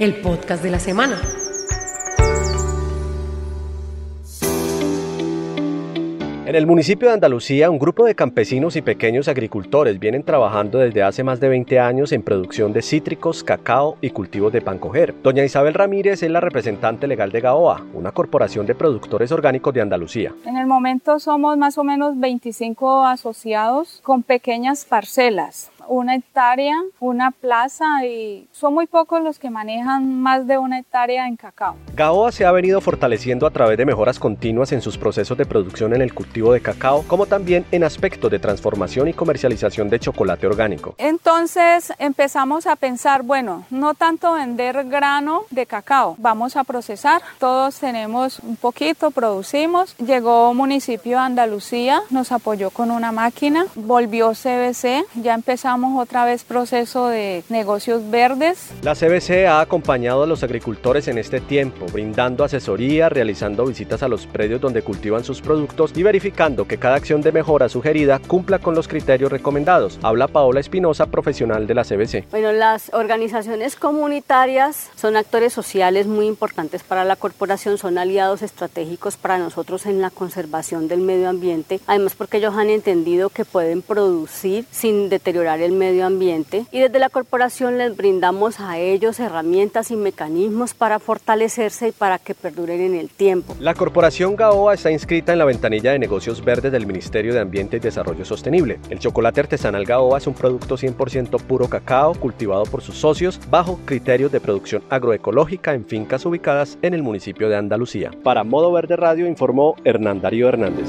el podcast de la semana. En el municipio de Andalucía, un grupo de campesinos y pequeños agricultores vienen trabajando desde hace más de 20 años en producción de cítricos, cacao y cultivos de pancoger. Doña Isabel Ramírez es la representante legal de GAOA, una corporación de productores orgánicos de Andalucía. En el momento somos más o menos 25 asociados con pequeñas parcelas una hectárea, una plaza y son muy pocos los que manejan más de una hectárea en cacao. GAOA se ha venido fortaleciendo a través de mejoras continuas en sus procesos de producción en el cultivo de cacao, como también en aspectos de transformación y comercialización de chocolate orgánico. Entonces empezamos a pensar, bueno, no tanto vender grano de cacao, vamos a procesar, todos tenemos un poquito, producimos, llegó municipio de Andalucía, nos apoyó con una máquina, volvió CBC, ya empezamos otra vez proceso de negocios verdes. La CBC ha acompañado a los agricultores en este tiempo, brindando asesoría, realizando visitas a los predios donde cultivan sus productos y verificando que cada acción de mejora sugerida cumpla con los criterios recomendados. Habla Paola Espinosa, profesional de la CBC. Bueno, las organizaciones comunitarias son actores sociales muy importantes para la corporación, son aliados estratégicos para nosotros en la conservación del medio ambiente, además porque ellos han entendido que pueden producir sin deteriorar el medio ambiente y desde la corporación les brindamos a ellos herramientas y mecanismos para fortalecerse y para que perduren en el tiempo. La corporación GAOA está inscrita en la ventanilla de negocios verdes del Ministerio de Ambiente y Desarrollo Sostenible. El chocolate artesanal GAOA es un producto 100% puro cacao cultivado por sus socios bajo criterios de producción agroecológica en fincas ubicadas en el municipio de Andalucía. Para Modo Verde Radio informó Hernán Darío Hernández.